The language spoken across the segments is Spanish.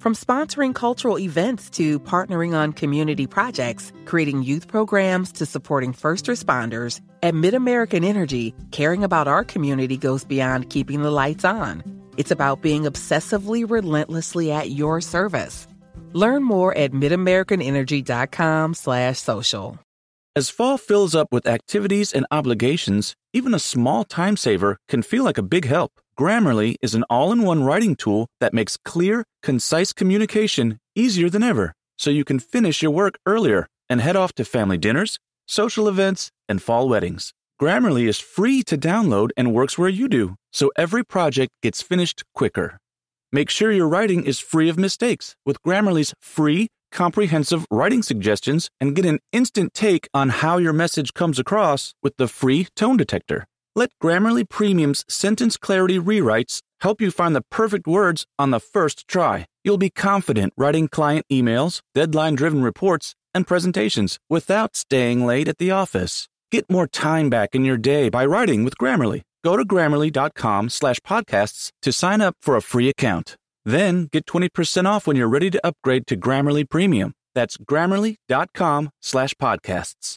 From sponsoring cultural events to partnering on community projects, creating youth programs to supporting first responders, at MidAmerican Energy, caring about our community goes beyond keeping the lights on. It's about being obsessively relentlessly at your service. Learn more at midamericanenergy.com slash social. As fall fills up with activities and obligations, even a small time saver can feel like a big help. Grammarly is an all in one writing tool that makes clear, concise communication easier than ever, so you can finish your work earlier and head off to family dinners, social events, and fall weddings. Grammarly is free to download and works where you do, so every project gets finished quicker. Make sure your writing is free of mistakes with Grammarly's free, comprehensive writing suggestions and get an instant take on how your message comes across with the free tone detector. Let Grammarly Premium's sentence clarity rewrites help you find the perfect words on the first try. You'll be confident writing client emails, deadline driven reports, and presentations without staying late at the office. Get more time back in your day by writing with Grammarly. Go to grammarly.com slash podcasts to sign up for a free account. Then get 20% off when you're ready to upgrade to Grammarly Premium. That's grammarly.com slash podcasts.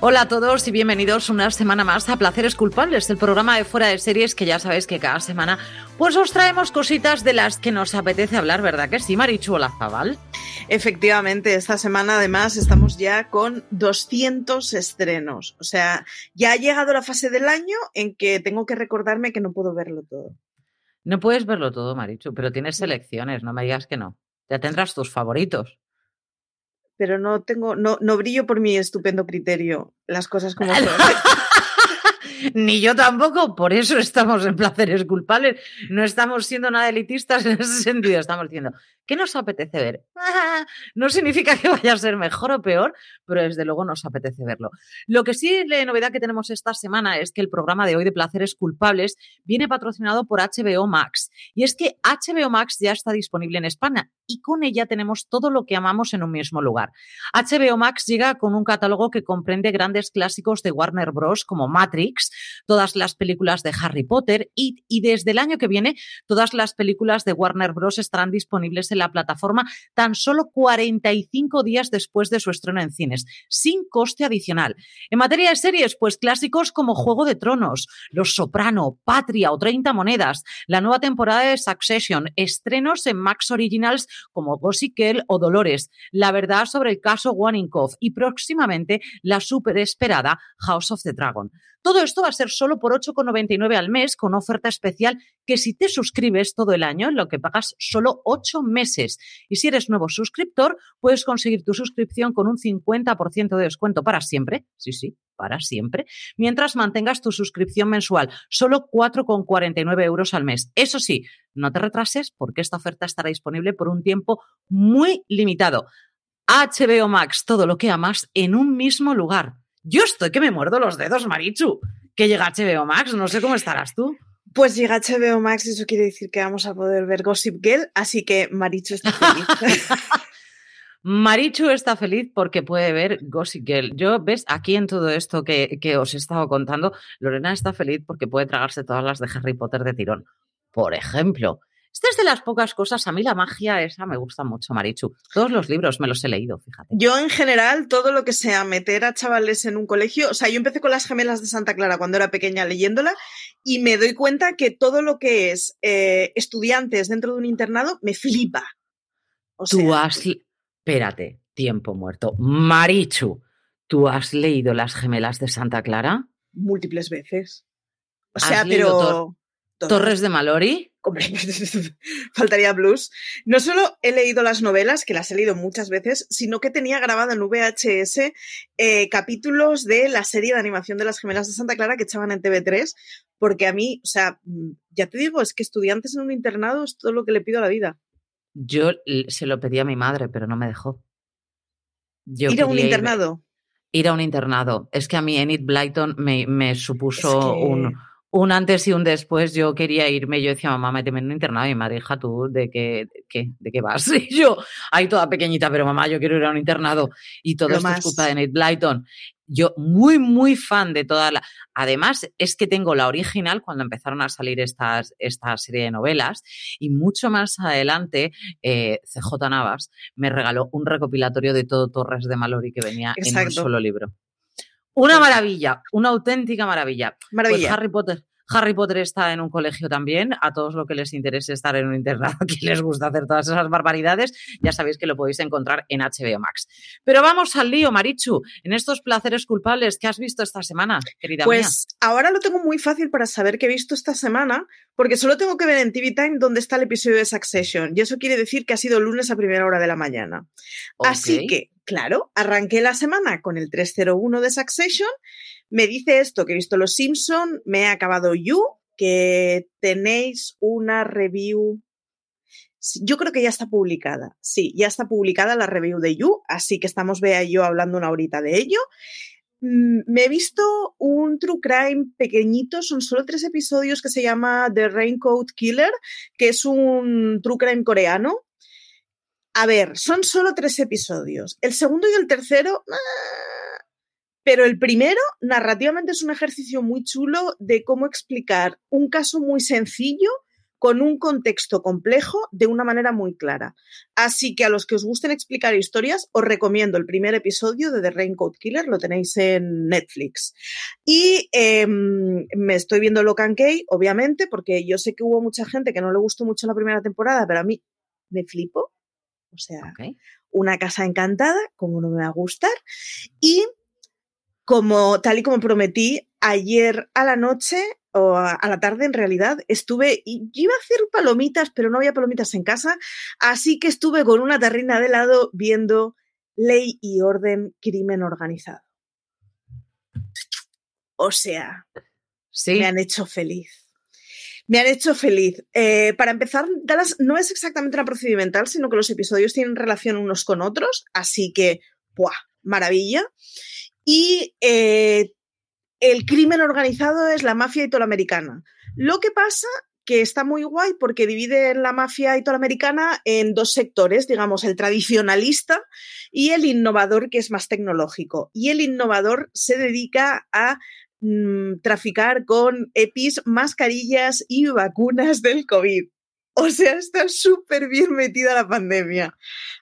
Hola a todos y bienvenidos una semana más a Placeres Culpables, el programa de fuera de series que ya sabéis que cada semana pues os traemos cositas de las que nos apetece hablar, ¿verdad que sí, Marichu Olazabal? Efectivamente, esta semana además estamos ya con 200 estrenos. O sea, ya ha llegado la fase del año en que tengo que recordarme que no puedo verlo todo. No puedes verlo todo, Marichu, pero tienes selecciones, no me digas que no. Ya tendrás tus favoritos pero no tengo, no, no brillo por mi estupendo criterio las cosas como son. Ni yo tampoco, por eso estamos en placeres culpables. No estamos siendo nada elitistas en ese sentido. Estamos diciendo, ¿qué nos apetece ver? no significa que vaya a ser mejor o peor, pero desde luego nos apetece verlo. Lo que sí, la novedad que tenemos esta semana es que el programa de hoy de placeres culpables viene patrocinado por HBO Max. Y es que HBO Max ya está disponible en España y con ella tenemos todo lo que amamos en un mismo lugar. HBO Max llega con un catálogo que comprende grandes clásicos de Warner Bros. como Matrix, todas las películas de Harry Potter y, y desde el año que viene todas las películas de Warner Bros. estarán disponibles en la plataforma tan solo 45 días después de su estreno en cines, sin coste adicional. En materia de series, pues clásicos como Juego de Tronos, Los Soprano, Patria o 30 Monedas, la nueva temporada de Succession, estrenos en Max Originals como Gossip Girl o Dolores, la verdad sobre el caso Waninkoff y próximamente la super esperada House of the Dragon. Todo esto va a ser solo por 8,99 al mes con oferta especial que si te suscribes todo el año, lo que pagas solo 8 meses. Y si eres nuevo suscriptor, puedes conseguir tu suscripción con un 50% de descuento para siempre. Sí, sí, para siempre, mientras mantengas tu suscripción mensual, solo 4,49 euros al mes. Eso sí, no te retrases porque esta oferta estará disponible por un tiempo muy limitado. HBO Max, todo lo que amas en un mismo lugar. Yo estoy que me muerdo los dedos, Marichu. Que llega HBO Max, no sé cómo estarás tú. Pues llega HBO Max y eso quiere decir que vamos a poder ver Gossip Girl, así que Marichu está feliz. Marichu está feliz porque puede ver Gossip Girl. Yo, ves, aquí en todo esto que, que, os he estado contando, Lorena está feliz porque puede tragarse todas las de Harry Potter de tirón. Por ejemplo, esta es de las pocas cosas, a mí la magia esa me gusta mucho, Marichu. Todos los libros me los he leído, fíjate. Yo en general, todo lo que sea meter a chavales en un colegio, o sea, yo empecé con las gemelas de Santa Clara cuando era pequeña leyéndola y me doy cuenta que todo lo que es eh, estudiantes dentro de un internado me flipa. O sea, Tú has... Espérate, tiempo muerto. Marichu, ¿tú has leído las gemelas de Santa Clara? Múltiples veces. O sea, pero... Torres de Malori. Faltaría blues. No solo he leído las novelas, que las he leído muchas veces, sino que tenía grabado en VHS eh, capítulos de la serie de animación de las gemelas de Santa Clara que echaban en TV3, porque a mí, o sea, mm, ya te digo, es que estudiantes en un internado es todo lo que le pido a la vida. Yo se lo pedí a mi madre, pero no me dejó. Yo ¿Ir a un internado? Ir, a un internado. Es que a mí Enid Blyton me, me supuso un un antes y un después, yo quería irme, yo decía, mamá, méteme en un internado, y mi madre, hija, tú, ¿de qué, qué, ¿de qué vas? Y yo, ahí toda pequeñita, pero mamá, yo quiero ir a un internado, y todo esto es culpa de Nate Blyton. Yo, muy, muy fan de toda la... Además, es que tengo la original cuando empezaron a salir estas, esta serie de novelas, y mucho más adelante, eh, CJ Navas me regaló un recopilatorio de todo Torres de Malori que venía en un solo libro. Una maravilla, una auténtica maravilla. Pues maravilla. Harry Potter. Harry Potter está en un colegio también. A todos los que les interese estar en un internado, que les gusta hacer todas esas barbaridades, ya sabéis que lo podéis encontrar en HBO Max. Pero vamos al lío, Marichu, en estos placeres culpables que has visto esta semana, querida pues, mía. Pues ahora lo tengo muy fácil para saber qué he visto esta semana, porque solo tengo que ver en TV Time dónde está el episodio de Succession. Y eso quiere decir que ha sido lunes a primera hora de la mañana. Así que, claro, arranqué la semana con el 301 de Succession me dice esto, que he visto Los Simpson, me he acabado You, que tenéis una review. Yo creo que ya está publicada. Sí, ya está publicada la review de You, así que estamos Bea y yo hablando una horita de ello. Mm, me he visto un true crime pequeñito, son solo tres episodios que se llama The Raincoat Killer, que es un true crime coreano. A ver, son solo tres episodios. El segundo y el tercero, ah, pero el primero, narrativamente, es un ejercicio muy chulo de cómo explicar un caso muy sencillo con un contexto complejo de una manera muy clara. Así que a los que os gusten explicar historias, os recomiendo el primer episodio de The Raincoat Killer, lo tenéis en Netflix. Y em, me estoy viendo Locan Key, obviamente, porque yo sé que hubo mucha gente que no le gustó mucho la primera temporada, pero a mí me flipo. O sea, una casa encantada, como no me va a gustar. Y como tal y como prometí, ayer a la noche o a, la tarde en realidad estuve y iba a hacer palomitas, pero no había palomitas en casa, así que estuve con una terrina de lado viendo Ley y Orden, Crimen Organizado. O sea, ¿Sí? me han hecho feliz. Me han hecho feliz. Eh, para empezar, Dallas no es exactamente una procedimental, sino que los episodios tienen relación unos con otros, así que, ¡buah! Maravilla. Y eh, el crimen organizado es la mafia italoamericana. Lo que pasa que está muy guay porque divide la mafia italoamericana en dos sectores, digamos, el tradicionalista y el innovador, que es más tecnológico. Y el innovador se dedica a mm, traficar con EPIs, mascarillas y vacunas del COVID. O sea, está súper bien metida la pandemia.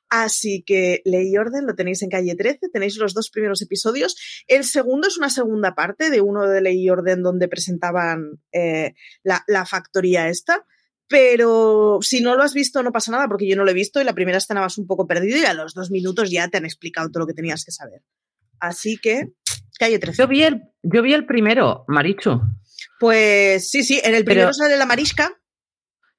Así que Ley Orden lo tenéis en calle 13, tenéis los dos primeros episodios. El segundo es una segunda parte de uno de Ley Orden donde presentaban eh, la, factoría esta. Pero si no lo has visto, no pasa nada, porque yo no lo he visto y la primera escena un poco perdido y a los dos minutos ya te han explicado todo lo que tenías que saber. Así que Calle 13. Yo vi el, yo vi el primero, Marichu. Pues sí, sí, en el primero Pero- sale la marisca.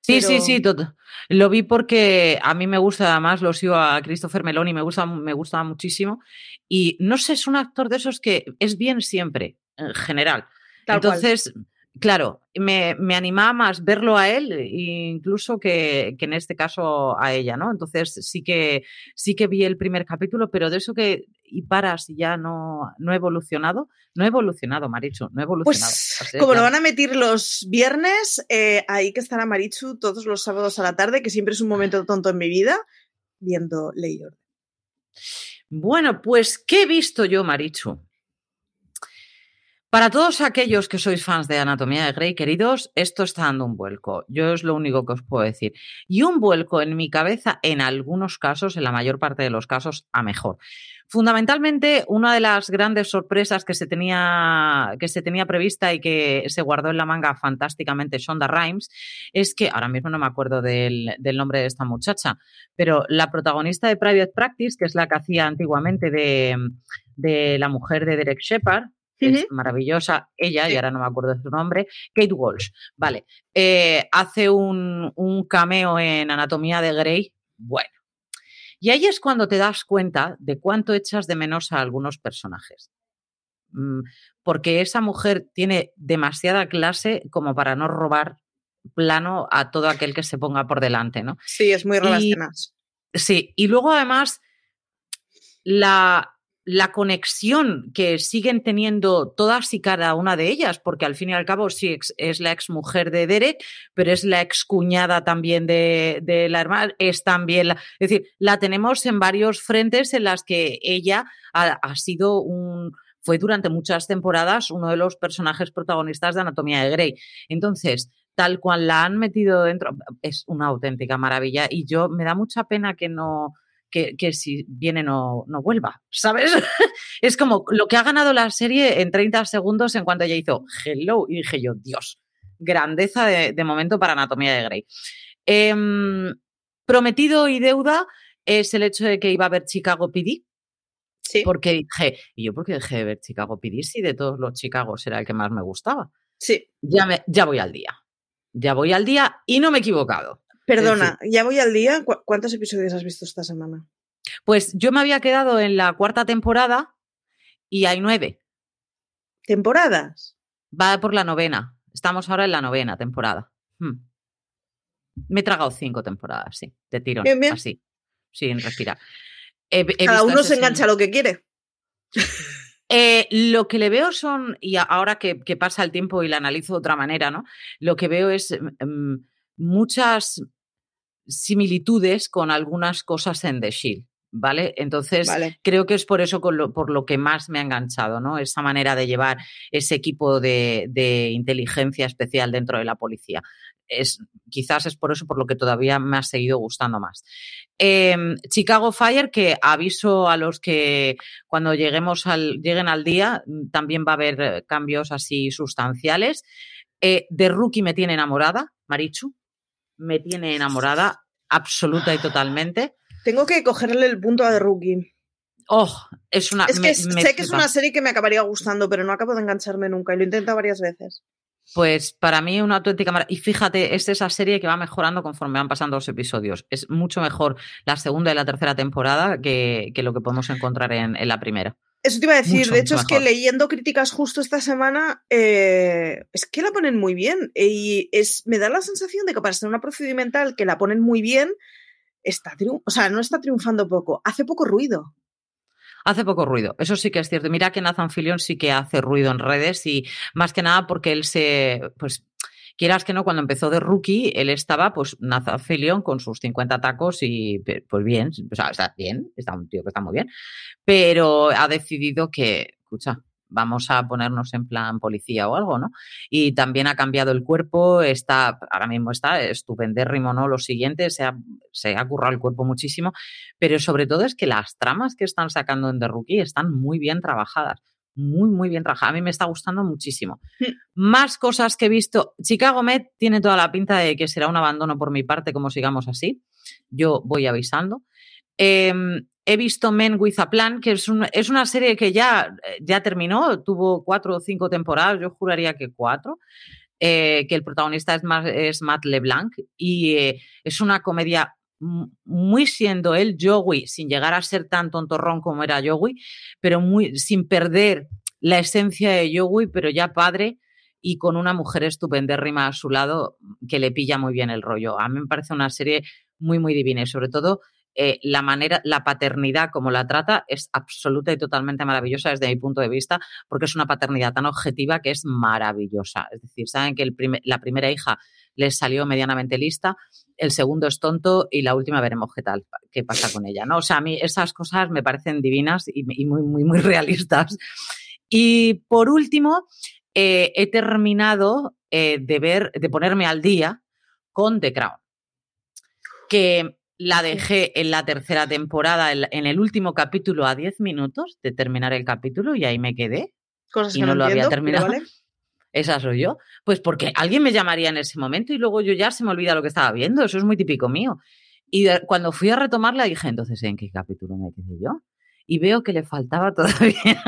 Sí, sí, Pero- sí, tot- lo vi porque a mí me gusta, además lo sigo a Christopher Meloni, me gusta, me gusta muchísimo. Y no sé, es un actor de esos que es bien siempre, en general. Tal cual. Entonces, claro, me, me animaba más verlo a él, incluso que, que en este caso a ella, ¿no? Entonces sí que sí que vi el primer capítulo, pero de eso que y paras y ya no, no he evolucionado, no he evolucionado, Marichu, no he evolucionado. Pues como lo van a emitir los viernes, eh, ahí que estará Marichu todos los sábados a la tarde, que siempre es un momento tonto en mi vida, viendo Ley y Orden. Bueno, pues, ¿qué he visto yo, Marichu? Para todos aquellos que sois fans de Anatomía de Grey, queridos, esto está dando un vuelco. Yo es lo único que os puedo decir. Y un vuelco en mi cabeza, en algunos casos, en la mayor parte de los casos, a mejor. Fundamentalmente, una de las grandes sorpresas que se tenía, que se tenía prevista y que se guardó en la manga fantásticamente Shonda Rhimes es que, ahora mismo no me acuerdo del, del nombre de esta muchacha, pero la protagonista de Private Practice, que es la que hacía antiguamente de, de la mujer de Derek Shepard, que es maravillosa, ella, y ahora no me acuerdo de su nombre, Kate Walsh, vale, eh, hace un, un cameo en Anatomía de Grey, bueno. Y ahí es cuando te das cuenta de cuánto echas de menos a algunos personajes. Mm, Porque esa mujer tiene demasiada clase como para no robar plano a todo aquel que se ponga por delante, ¿no? Sí, es muy cenas. Sí, y luego además la, la conexión que siguen teniendo todas y cada una de ellas, porque al fin y al cabo sí es la ex mujer de Derek, pero es la ex cuñada también de, de la hermana, es también la, es decir, la tenemos en varios frentes en las que ella ha, ha sido un fue durante muchas temporadas uno de los personajes protagonistas de Anatomía de Grey. Entonces, tal cual la han metido dentro, es una auténtica maravilla y yo me da mucha pena que no, que, que si viene no, no vuelva, ¿sabes? es como lo que ha ganado la serie en 30 segundos en cuanto ella hizo hello y dije yo, Dios, grandeza de, de momento para Anatomía de Grey. Em, prometido y deuda es el hecho de que iba a ver Chicago PD, Sí, porque dije, y yo porque dejé de ver Chicago PD si de todos los Chicagos era el que más me gustaba. sí. Ya, me, ya voy al día. Ya voy al día y no me he equivocado. Perdona, ya voy al día. ¿Cu- ¿Cuántos episodios has visto esta semana? Pues yo me había quedado en la cuarta temporada y hay nueve. ¿Temporadas? Va por la novena. Estamos ahora en la novena temporada. Hmm. Me he tragado cinco temporadas, sí, de tirón, Bien, bien. así, sin respirar. He- he Cada uno se engancha sin- lo que quiere. Eh, lo que le veo son, y a- ahora que, que pasa el tiempo y la analizo de otra manera, ¿no? Lo que veo es mm, muchas similitudes con algunas cosas en The Shield, ¿vale? Entonces, Vale. creo que es por eso con lo- por lo que más me ha enganchado, ¿no? Esa manera de llevar ese equipo de, de inteligencia especial dentro de la policía. Es, quizás es por eso por lo que todavía me ha seguido gustando más. Em, Chicago Fire, que aviso a los que cuando lleguemos al, lleguen al día, mm, también va a haber eh, cambios así sustanciales. Eh, de Rookie me tiene enamorada, Marichu. Me tiene enamorada absoluta y totalmente. Tengo que cogerle el punto a The Rookie. Oh, es una. Es que me- s- me sé que es una serie que me acabaría gustando, pero no acabo de engancharme nunca y lo he intentado varias veces. Pues para mí una auténtica maravilla. Y fíjate, es esa serie que va mejorando conforme van pasando los episodios. Es mucho mejor la segunda y la tercera temporada que, que lo que podemos encontrar en, en la primera. Eso te iba a decir, Mucho, de hecho es que leyendo críticas justo esta semana, eh, es que la ponen muy bien y es, me da la sensación de que para ser una procedimental que la ponen muy bien, está o sea, no está triunfando poco, hace poco ruido. Hace poco ruido, eso sí que es cierto. Mira que Nathan Fillion sí que hace ruido en redes y más que nada porque él se, pues, quieras que no, cuando empezó de rookie, él estaba, pues, Nathan Fillion con sus 50 tacos y, pues bien, está bien, está un tío que está muy bien, pero ha decidido que, escucha, vamos a ponernos en plan policía o algo, ¿no? Y también ha cambiado el cuerpo, está, ahora mismo está estupendérrimo, ¿no? Lo siguiente, se ha, se ha currado el cuerpo muchísimo, pero sobre todo es que las tramas que están sacando en The Rookie están muy bien trabajadas. Muy, muy bien trabajadas. A mí me está gustando muchísimo. Más cosas que he visto. Chicago Med tiene toda la pinta de que será un abandono por mi parte, como sigamos así. Yo voy avisando. Eh, he visto Men with a Plan, que es, es una serie que ya, ya terminó, tuvo cuatro o cinco temporadas, yo juraría que cuatro. Eh, que el protagonista es, es Matt LeBlanc y eh, es una comedia muy siendo él Joey, sin llegar a ser tan tontorrón como era Joey, pero muy sin perder la esencia de Joey, pero ya padre y con una mujer estupendérrima a su lado que le pilla muy bien el rollo. A mí me parece una serie muy, muy divina y sobre todo eh, la manera, la paternidad como la trata es absoluta y totalmente maravillosa desde mi punto de vista, porque es una paternidad tan objetiva que es maravillosa. Es decir, saben que la primera hija les salió medianamente lista, el segundo es tonto y la última veremos qué tal, qué pasa con ella. ¿no? O sea, a mí esas cosas me parecen divinas y, muy, muy, muy realistas. Y por último, eh, he terminado eh, de ver, de ponerme al día con The Crown. Que la dejé en la tercera temporada, en el último capítulo, a 10 minutos de terminar el capítulo y ahí me quedé. Cosas y que no, lo había terminado. Esa soy yo. Pues porque alguien me llamaría en ese momento y luego yo ya se me olvida lo que estaba viendo. Eso es muy típico mío. Y cuando fui a retomarla dije, entonces, ¿en qué capítulo me quedé yo? y veo que le faltaba todavía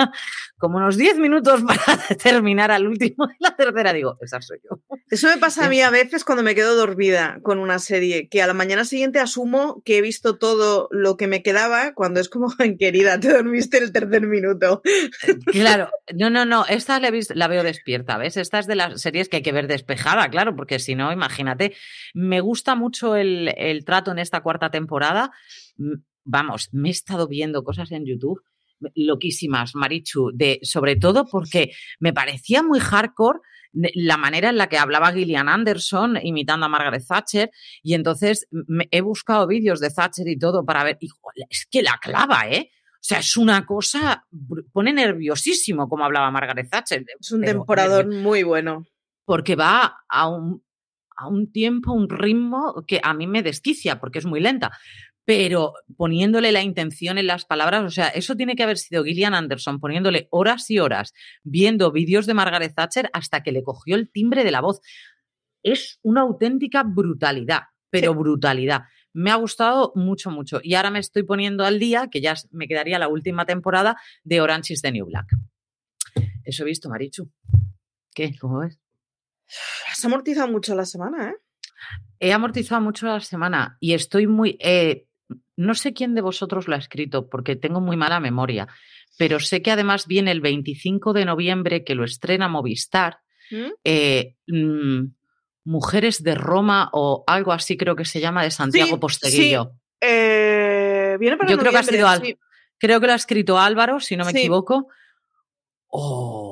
como unos 10 minutos para terminar al último de la tercera. Digo, esa soy yo. Eso me pasa a mí a veces cuando me quedo dormida con una serie, que a la mañana siguiente asumo que he visto todo lo que me quedaba cuando es como, querida, te dormiste el tercer minuto. Claro, no, no, no, esta la, la veo despierta, ¿ves? Esta es de las series que hay que ver despejada, claro, porque si no, imagínate, me gusta mucho el, el trato en esta cuarta temporada vamos, me he estado viendo cosas en YouTube loquísimas, Marichu, de, sobre todo porque me parecía muy hardcore la manera en la que hablaba Gillian Anderson imitando a Margaret Thatcher y entonces he buscado vídeos de Thatcher y todo para ver, y es que la clava, ¿eh? O sea, es una cosa, pone nerviosísimo como hablaba Margaret Thatcher. Es un temporador muy bueno. Porque va a un, a un tiempo, un ritmo que a mí me desquicia porque es muy lenta pero poniéndole la intención en las palabras, o sea, eso tiene que haber sido Gillian Anderson poniéndole horas y horas viendo vídeos de Margaret Thatcher hasta que le cogió el timbre de la voz. Es una auténtica brutalidad, pero brutalidad. Me ha gustado mucho, mucho. Y ahora me estoy poniendo al día, que ya me quedaría la última temporada de Orange is the New Black. Eso he visto, Marichu. ¿Qué? ¿Cómo ves? Has amortizado mucho la semana, ¿eh? He amortizado mucho la semana y estoy muy... Eh, no sé quién de vosotros lo ha escrito porque tengo muy mala memoria, pero sé que además viene el 25 de noviembre que lo estrena Movistar. ¿Mm? Eh, mm, Mujeres de Roma o algo así creo que se llama de Santiago Posteguillo. Eh, viene para Yo creo que ha sido creo que lo ha escrito Álvaro, si no me equivoco. Oh,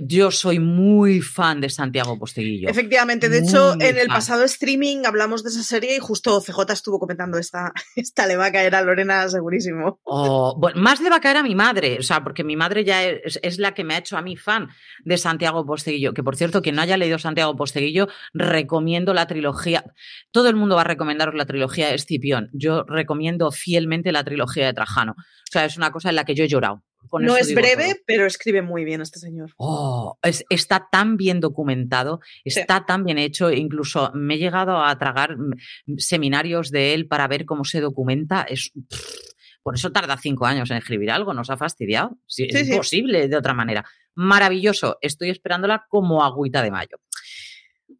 yo soy muy fan de Santiago Posteguillo. Efectivamente, de hecho, en el pasado streaming hablamos de esa serie y justo CJ estuvo comentando esta, esta le va a caer a Lorena segurísimo. Oh, bueno, más le va a caer a mi madre, o sea, porque mi madre ya es, la que me ha hecho a mí fan de Santiago Posteguillo, que por cierto, quien no haya leído Santiago Posteguillo, recomiendo la trilogía. Todo el mundo va a recomendaros la trilogía de Escipión. Yo recomiendo fielmente la trilogía de Trajano. O sea, es una cosa en la que yo he llorado no es breve, pero escribe muy bien este señor. Oh, está tan bien documentado, está tan bien hecho, incluso me he llegado a tragar mm, seminarios de él para ver cómo se documenta. Es, por eso tarda cinco años en escribir algo, nos ha fastidiado. es imposible de otra manera. Maravilloso, estoy esperándola como agüita de mayo.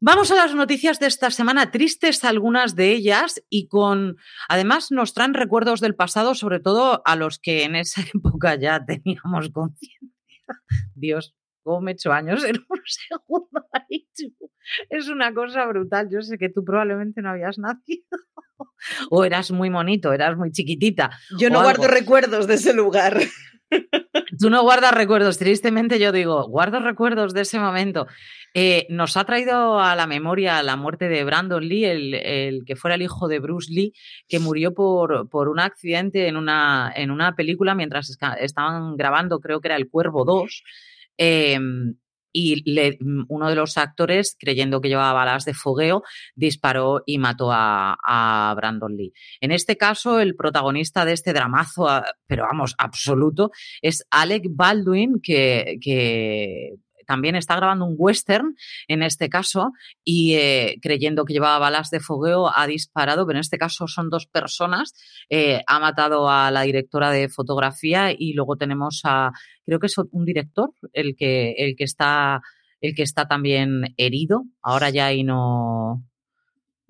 Vamos a las noticias de esta semana, tristes algunas de ellas y con, además nos traen recuerdos del pasado, sobre todo a los que en esa época ya teníamos conciencia. Dios, cómo me he hecho años en un segundo. Es una cosa brutal. Yo sé que tú probablemente no habías nacido. O eras muy monito, eras muy chiquitita. Yo no guardo recuerdos de ese lugar. Tú no guardas recuerdos, tristemente yo digo, guardo recuerdos de ese momento. Eh, nos ha traído a la memoria la muerte de Brandon Lee, el, que fuera el hijo de Bruce Lee, que murió por, por un accidente en una, en una película mientras estaban grabando, creo que era El Cuervo 2. Em, y uno de los actores, creyendo que llevaba balas de fogueo, disparó y mató a, Brandon Lee. En este caso, el protagonista de este dramazo, pero vamos, absoluto, es Alec Baldwin, que también está grabando un western en este caso y eh, creyendo que llevaba balas de fogueo ha disparado, pero en este caso son dos personas. Eh, ha matado a la directora de fotografía y luego tenemos a, creo que es un director el que, el que está el que está también herido. Ahora ya ahí no.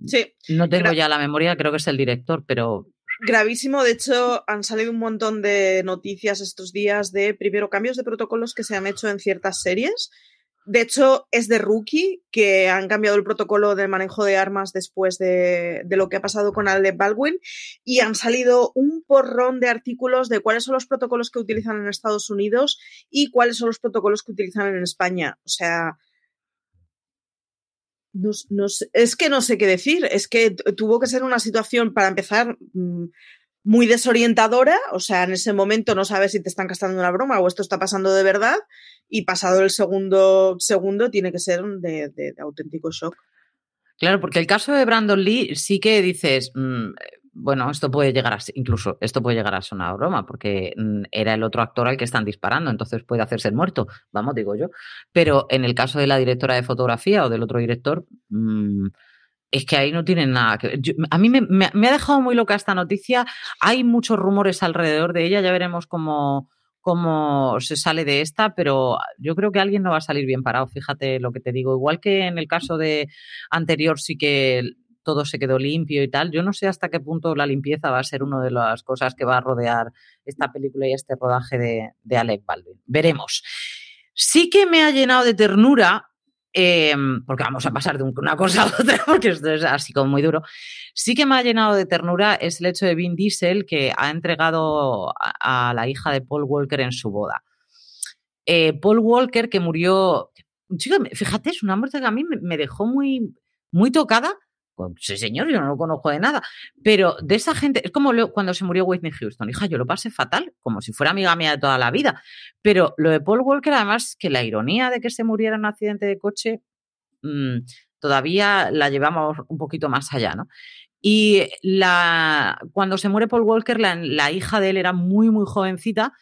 Sí. No tengo ya la memoria, creo que es el director, pero Gravísimo, de hecho, han salido un montón de noticias estos días de, primero, cambios de protocolos que se han hecho en ciertas series. De hecho, es de Rookie que han cambiado el protocolo de manejo de armas después de, lo que ha pasado con Alec Baldwin y han salido un porrón de artículos de cuáles son los protocolos que utilizan en Estados Unidos y cuáles son los protocolos que utilizan en España. O sea, no, es que no sé qué decir, es que tuvo que ser una situación, para empezar, mm, muy desorientadora, o sea, en ese momento no sabes si te están gastando una broma o esto está pasando de verdad, y pasado el segundo segundo tiene que ser de, de auténtico shock. Claro, porque el caso de Brandon Lee sí que dices, mm, bueno, esto puede llegar a incluso esto puede llegar a una broma, porque mm, era el otro actor al que están disparando, entonces puede hacerse el muerto, vamos, digo yo. Pero en el caso de la directora de fotografía o del otro director, mm, es que ahí no tienen nada que ver. a mí me, me, ha dejado muy loca esta noticia. Hay muchos rumores alrededor de ella, ya veremos cómo, cómo se sale de esta, pero yo creo que alguien no va a salir bien parado, fíjate lo que te digo. Igual que en el caso de anterior sí que todo se quedó limpio y tal. Yo no sé hasta qué punto la limpieza va a ser una de las cosas que va a rodear esta película y este rodaje de, de Alec Baldwin. Veremos. Sí que me ha llenado de ternura, em, porque vamos a pasar de una cosa a otra, porque esto es así como muy duro. Sí que me ha llenado de ternura es el hecho de Vin Diesel que ha entregado a, la hija de Paul Walker en su boda. Eh, Paul Walker que murió, chico, fíjate, es una muerte que a mí me dejó muy, muy tocada sí, señor, yo no lo conozco de nada. Pero de esa gente, es como cuando se murió Whitney Houston. Hija, yo lo pasé fatal, como si fuera amiga mía de toda la vida. Pero lo de Paul Walker, además, que la ironía de que se muriera en un accidente de coche, mm, todavía la llevamos un poquito más allá, ¿no? Y la, cuando se muere Paul Walker, la, hija de él era muy, muy jovencita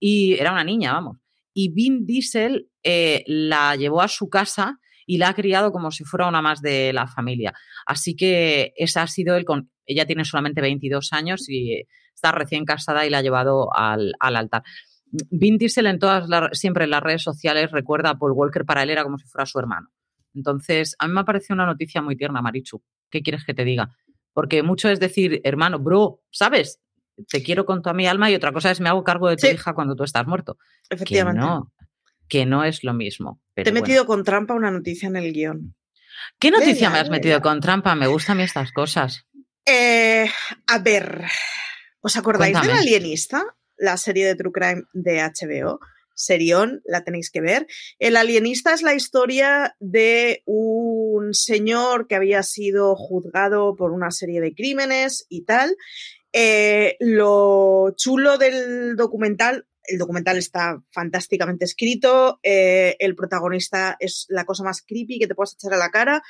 y era una niña, vamos. Y Vin Diesel eh, la llevó a su casa y la ha criado como si fuera una más de la familia. Así que esa ha sido el con ella tiene solamente 22 años y está recién casada y la ha llevado al, altar. Vin Diesel en todas siempre en las redes sociales recuerda a Paul Walker, para él era como si fuera su hermano. Entonces, a mí me ha parecido una noticia muy tierna, Marichu. ¿Qué quieres que te diga? Porque mucho es decir, hermano, bro, ¿sabes? Te quiero con toda mi alma y otra cosa es me hago cargo de tu hija cuando tú estás muerto. Efectivamente. no, que no es lo mismo. Te he metido con trampa una noticia en el guion. ¿Qué noticia me has metido con trampa? Me gustan estas cosas. Eh, a ver, ¿os acordáis del Alienista? La serie de True Crime de HBO. Serión, la tenéis que ver. El alienista es la historia de un señor que había sido juzgado por una serie de crímenes y tal. Eh, lo chulo del documental, el documental está fantásticamente escrito, eh, el protagonista es la cosa más creepy que te puedas echar a la cara.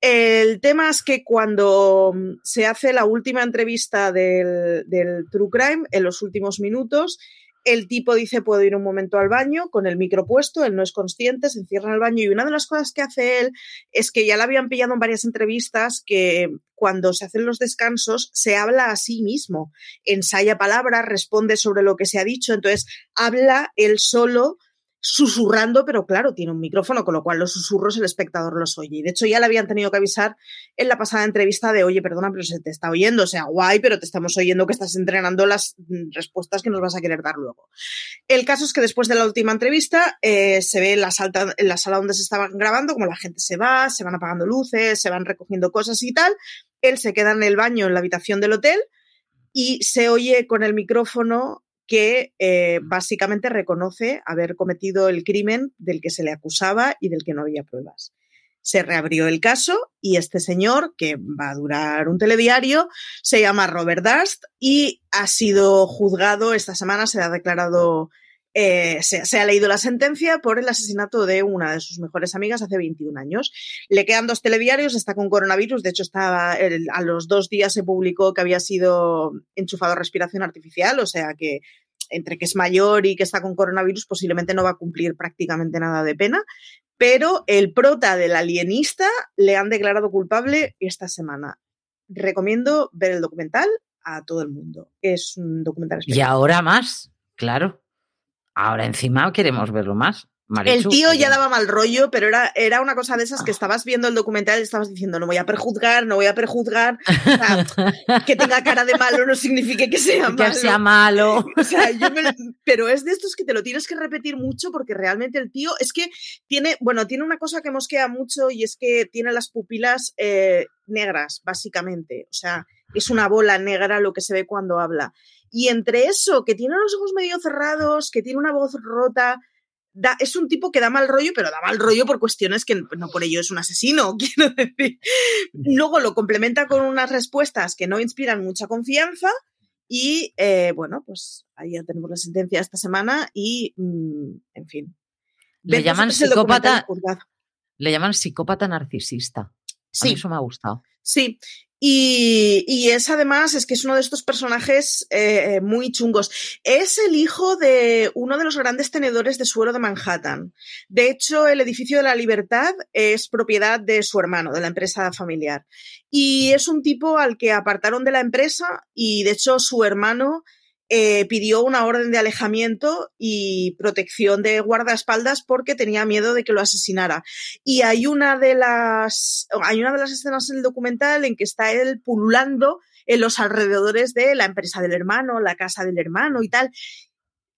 El tema es que cuando se hace la última entrevista del True Crime, en los últimos minutos, el tipo dice, puedo ir un momento al baño con el micro puesto, él no es consciente, se encierra en el baño y una de las cosas que hace él es que ya le habían pillado en varias entrevistas que cuando se hacen los descansos se habla a sí mismo, ensaya palabras, responde sobre lo que se ha dicho, entonces habla él solo susurrando, pero claro, tiene un micrófono, con lo cual los susurros el espectador los oye. Y de hecho ya le habían tenido que avisar en la pasada entrevista de, oye, perdona, pero se te está oyendo, o sea, guay, pero te estamos oyendo que estás entrenando las mm, respuestas que nos vas a querer dar luego. El caso es que después de la última entrevista eh, se ve en la, en la sala donde se estaban grabando, como la gente se va, se van apagando luces, se van recogiendo cosas y tal. Él se queda en el baño en la habitación del hotel y se oye con el micrófono que eh, básicamente reconoce haber cometido el crimen del que se le acusaba y del que no había pruebas. Se reabrió el caso y este señor, que va a durar un telediario, se llama Robert Dust y ha sido juzgado esta semana, se ha declarado, eh, se, ha leído la sentencia por el asesinato de una de sus mejores amigas hace 21 años. Le quedan dos telediarios, está con coronavirus, de hecho estaba a los dos días se publicó que había sido enchufado a respiración artificial, o sea que entre que es mayor y que está con coronavirus, posiblemente no va a cumplir prácticamente nada de pena. Pero el prota del alienista le han declarado culpable esta semana. Recomiendo ver el documental a todo el mundo. Es un documental Y ahora más, claro. Ahora encima queremos verlo más el tío ya daba mal rollo, pero era, era una cosa de esas que estabas viendo el documental y estabas diciendo, no voy a prejuzgar, no voy a prejuzgar. que tenga cara de malo no significa que sea malo. Que sea malo. pero es de estos que te lo tienes que repetir mucho porque realmente el tío es que tiene, bueno, tiene una cosa que mosquea mucho y es que tiene las pupilas eh, negras, básicamente. O sea, es una bola negra lo que se ve cuando habla. Y entre eso, que tiene los ojos medio cerrados, que tiene una voz rota, es un tipo que da mal rollo, pero da mal rollo por cuestiones que no por ello es un asesino, quiero decir. Luego lo complementa con unas respuestas que no inspiran mucha confianza y, eh, bueno, pues ahí ya tenemos la sentencia esta semana y, mm, en fin. Le llaman psicópata. Le llaman psicópata narcisista. Sí. eso me ha gustado. Sí, y, es además, es que es uno de estos personajes eh, muy chungos. Es el hijo de uno de los grandes tenedores de suelo de Manhattan. De hecho, el edificio de la Libertad es propiedad de su hermano, de la empresa familiar. Y es un tipo al que apartaron de la empresa y, de hecho, su hermano eh, pidió una orden de alejamiento y protección de guardaespaldas porque tenía miedo de que lo asesinara. Y hay una de las, hay una de las escenas en el documental en que está él pululando en los alrededores de la empresa del hermano, la casa del hermano y tal.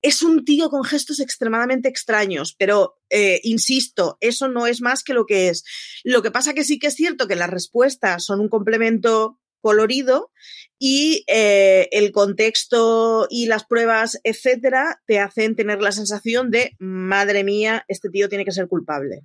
Es un tío con gestos extremadamente extraños, pero eh, insisto, eso no es más que lo que es. Lo que pasa que sí que es cierto que las respuestas son un complemento colorido y eh, el contexto y las pruebas, etcétera, te hacen tener la sensación de, madre mía, este tío tiene que ser culpable.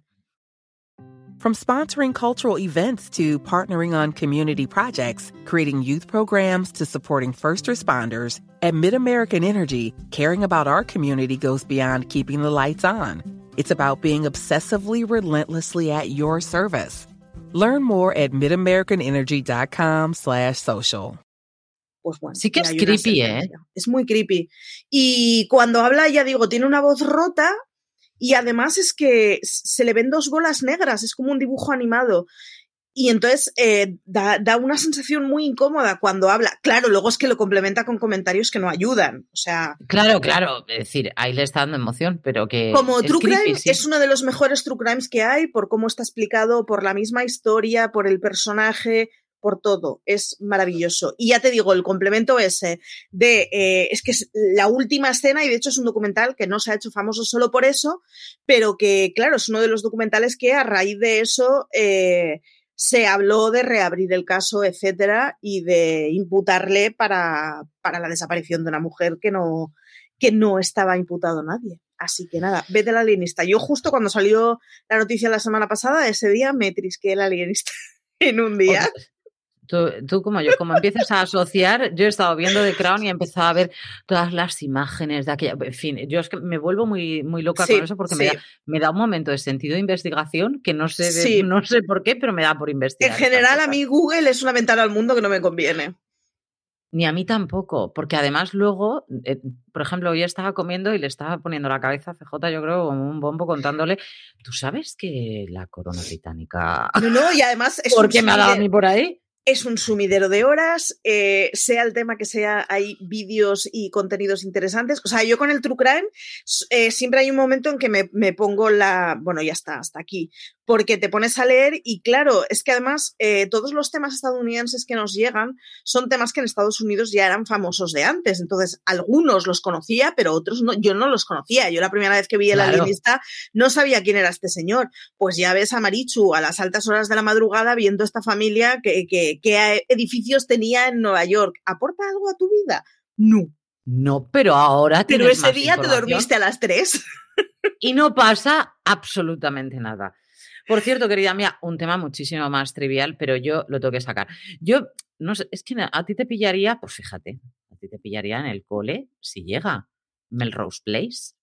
From sponsoring cultural events to partnering on community projects, creating youth programs to supporting first responders, at MidAmerican Energy, caring about our community goes beyond keeping the lights on. It's about being obsessively relentlessly at your service. Learn more at midamericanenergy.com slash social. Pues bueno, sí que es creepy, ¿eh? Es muy creepy. Y cuando habla, ya digo, tiene una voz rota y además es que se le ven dos bolas negras, es como un dibujo animado. Y entonces eh, da, da, una sensación muy incómoda cuando habla. Claro, luego es que lo complementa con comentarios que no ayudan. O sea. Claro, claro. Es decir, ahí le está dando emoción, pero que. Como True Crime es uno de los mejores True Crimes que hay por cómo está explicado, por la misma historia, por el personaje, por todo. Es maravilloso. Y ya te digo, el complemento ese de. Eh, es que es la última escena, y de hecho es un documental que no se ha hecho famoso solo por eso, pero que, claro, es uno de los documentales que a raíz de eso. Eh, se habló de reabrir el caso, etcétera, y de imputarle para, para la desaparición de una mujer que no, que no estaba imputado nadie. Así que nada, vete al alienista. Yo justo cuando salió la noticia la semana pasada, ese día me trisqué el alienista en un día. Tú, como yo, como empiezas a asociar, yo he estado viendo The Crown y he empezado a ver todas las imágenes de aquella. En fin, yo es que me vuelvo muy, muy loca con eso porque me, da, me, da, un momento de sentido de investigación que no sé, no sé por qué, pero me da por investigar. En general, a mí Google es una ventana al mundo que no me conviene. Ni a mí tampoco, porque además luego, eh, por ejemplo, hoy estaba comiendo y le estaba poniendo la cabeza a CJ, yo creo, como un bombo contándole, ¿tú sabes que la corona británica... No, no, y además... Es ¿Por qué me ha dado a mí por ahí? Es un sumidero de horas, eh, sea el tema que sea, hay vídeos y contenidos interesantes. O sea, yo con el True Crime eh, siempre hay un momento en que me, me, pongo la, bueno, ya está, hasta aquí, porque te pones a leer y claro, es que además eh, todos los temas estadounidenses que nos llegan son temas que en Estados Unidos ya eran famosos de antes. Entonces, algunos los conocía, pero otros no, yo no los conocía. Yo la primera vez que vi el alienista no sabía quién era este señor. Pues ya ves a Marichu a las altas horas de la madrugada viendo esta familia que, que, que edificios tenía en Nueva York. ¿Aporta algo a tu vida? No. No, pero ahora Pero ese día te dormiste a las tres. Y no pasa absolutamente nada. Por cierto, querida mía, un tema muchísimo más trivial, pero yo lo tengo que sacar. Yo, no sé, es que a ti te pillaría, pues fíjate, a ti te pillaría en el cole si llega Melrose Place.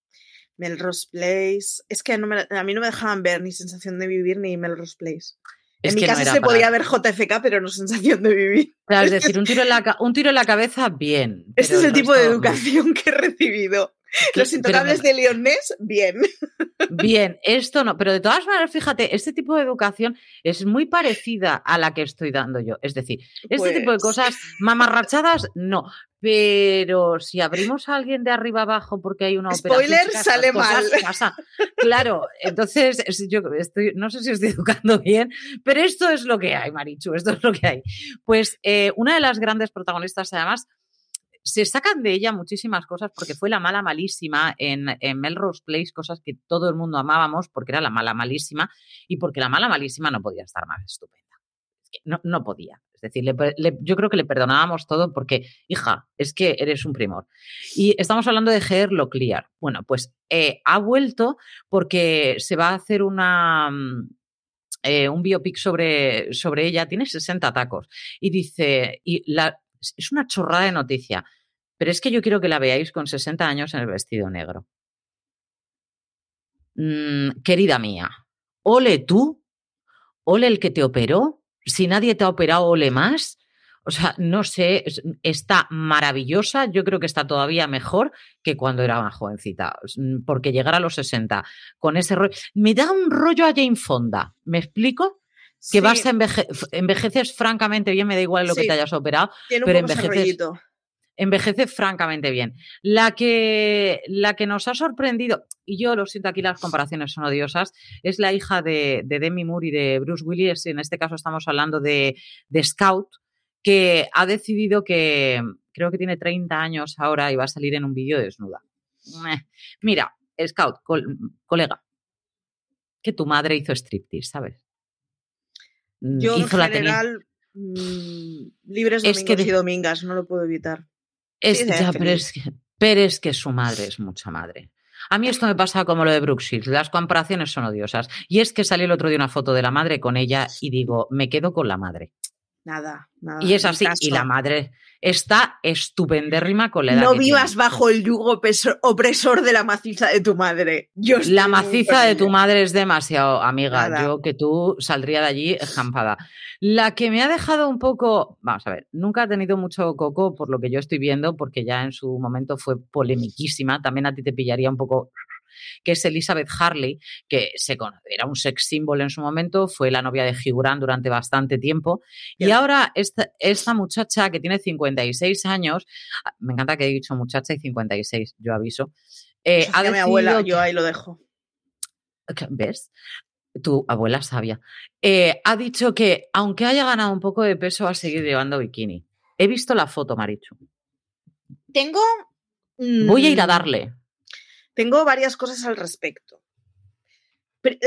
Melrose Place. Es que a mí no me dejaban ver ni sensación de vivir ni Melrose Place. en mi casa se podía ver JFK, pero no sensación de vivir. Claro, es decir, un tiro en la, un tiro en la cabeza, bien. Este es el, tipo de educación que he recibido. Los intocables de Leonés, bien. Bien, esto no, pero de todas maneras, fíjate, este tipo de educación es muy parecida a la que estoy dando yo. Es decir, este tipo de pues cosas mamarrachadas, no. Pero si abrimos a alguien de arriba abajo porque hay una Spoiler, sale mal. Claro, entonces yo estoy, no sé si estoy educando bien, pero esto es lo que hay, Marichu, esto es lo que hay. Pues eh, una de las grandes protagonistas, además, se sacan de ella muchísimas cosas porque fue la mala malísima en, Melrose Place, cosas que todo el mundo amábamos porque era la mala malísima y porque la mala malísima no podía estar más estupenda. no, no podía. Es decir, yo creo que le perdonábamos todo porque, hija, es que eres un primor. Y estamos hablando de Ger Clear. Bueno, pues eh, ha vuelto porque se va a hacer una, mm, eh, un biopic sobre, sobre ella, tiene 60 tacos. Y dice, y la, es una chorrada de noticia, pero es que yo quiero que la veáis con 60 años en el vestido negro. Mm, querida mía, ole tú, ole el que te operó, si nadie te ha operado, ole más. O sea, no sé, está maravillosa. Yo creo que está todavía mejor que cuando era más jovencita. Porque llegar a los 60 con ese rollo. Me da un rollo a Jane Fonda. ¿Me explico? Que vas a envejeces francamente bien, me da igual lo que te hayas operado, pero envejeces, envejeces francamente bien. La que, la que nos ha sorprendido, y yo lo siento aquí, las comparaciones son odiosas, es la hija de, Demi Moore y de Bruce Willis, en este caso estamos hablando de, Scout, que ha decidido que creo que tiene 30 años ahora y va a salir en un vídeo desnuda. Mira, Scout, colega, que tu madre hizo striptease, ¿sabes? Mm, Yo en general, mm, libres domingos y domingas, no lo puedo evitar. Es, pero, es que, pero es que su madre es mucha madre. A mí esto me pasa como lo de Brooke las comparaciones son odiosas. Y es que salió el otro día una foto de la madre con ella y digo, me quedo con la madre. Nada, nada. Y es así, y la madre está estupendérrima con la edad No vivas bajo el yugo opresor de la maciza de tu madre. Yo la maciza de tu madre es demasiado, amiga. Yo que tú saldría de allí escampada. La que me ha dejado un poco, vamos a ver, nunca ha tenido mucho coco por lo que yo estoy viendo, porque ya en su momento fue polemiquísima. También a ti te pillaría un poco que es Elizabeth Harley, que se era un sex symbol en su momento, fue la novia de Hugh Grant durante bastante tiempo. Y ahora esta, esta muchacha que tiene 56 años, ah, me encanta que he dicho muchacha y 56, yo aviso. Eh, a mi abuela, yo ahí lo dejo. ¿Ves? tu abuela sabia, eh, ha dicho que aunque haya ganado un poco de peso, va a seguir llevando bikini. He visto la foto, Marichu. Tengo. Voy a ir a mm, darle. Tengo varias cosas al respecto.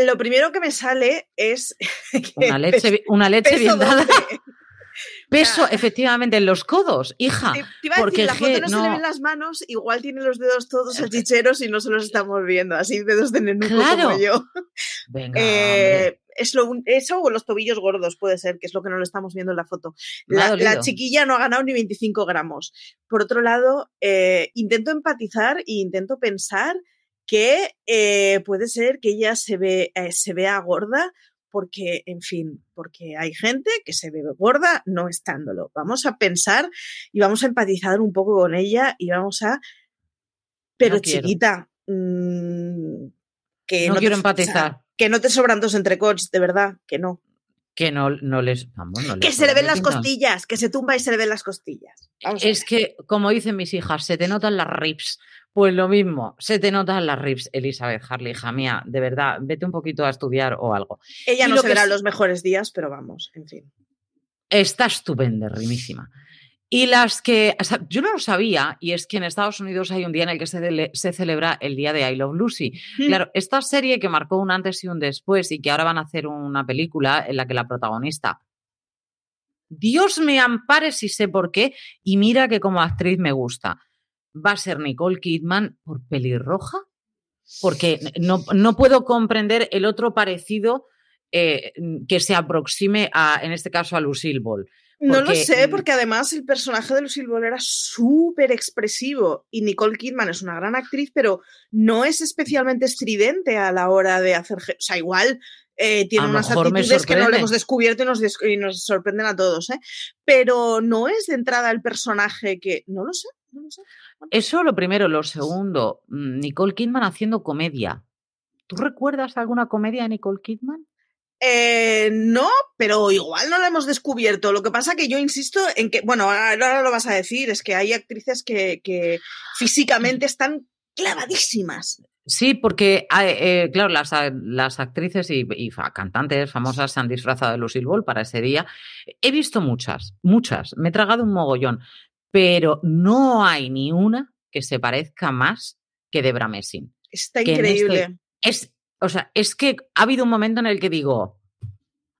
Lo primero que me sale es. una leche, una leche bien dada. Peso, efectivamente, en los codos, hija. porque la foto no, se le ven las manos, igual tiene los dedos todos salchicheros y no se los estamos viendo, así dedos de nenuco como yo. Venga, eh, es lo, eso o los tobillos gordos puede ser, que es lo que no lo estamos viendo en la foto. La, chiquilla no ha ganado ni 25 gramos. Por otro lado, eh, intento empatizar e intento pensar que eh, puede ser que ella se, ve, eh, se vea gorda porque, en fin, porque hay gente que se ve gorda no estándolo. Vamos a pensar y vamos a empatizar un poco con ella y vamos a... Pero chiquita, mm, que no, quiero empatizar que no te sobran dos entrecots, de verdad, que no. Que no, no les. Vamos, que se le ven las costillas, que se tumba y se le ven las costillas. es que, como dicen mis hijas, se te notan las rips. Pues lo mismo, se te notan las rips, Elizabeth Harley, hija mía, de verdad, vete un poquito a estudiar o algo. Ella no se verá los mejores días, pero vamos, en fin. Está estupenda, rimísima. Y las que, yo no lo sabía, y es que en Estados Unidos hay un día en el que se, se celebra el día de I Love Lucy. Mm. Claro, esta serie que marcó un antes y un después y que ahora van a hacer una película en la que la protagonista, Dios me ampare si sé por qué, y mira que como actriz me gusta, va a ser Nicole Kidman por pelirroja, porque no, no puedo comprender el otro parecido eh, que se aproxime a, en este caso, a Lucille Ball. No lo sé, porque además el personaje de Lucille Ball era súper expresivo y Nicole Kidman es una gran actriz, pero no es especialmente estridente a la hora de hacer. O sea, igual Eh, tiene unas actitudes que no le hemos descubierto y nos, y nos sorprenden a todos, ¿eh? Pero no es de entrada el personaje que. No lo sé, no lo sé. Eso lo primero. Lo segundo, mm, Nicole Kidman haciendo comedia. ¿Tú recuerdas alguna comedia de Nicole Kidman? Eh, no, pero igual no lo hemos descubierto. Lo que pasa que yo insisto en que, bueno, ahora lo vas a decir, es que hay actrices que, que físicamente están clavadísimas. Sí, porque, eh, claro, las, las, actrices y, y, cantantes famosas se han disfrazado de Lucille Ball para ese día. He visto muchas, muchas. Me he tragado un mogollón, pero no hay ni una que se parezca más que Debra Messing. Está increíble. es o sea, es que ha habido un momento en el que digo,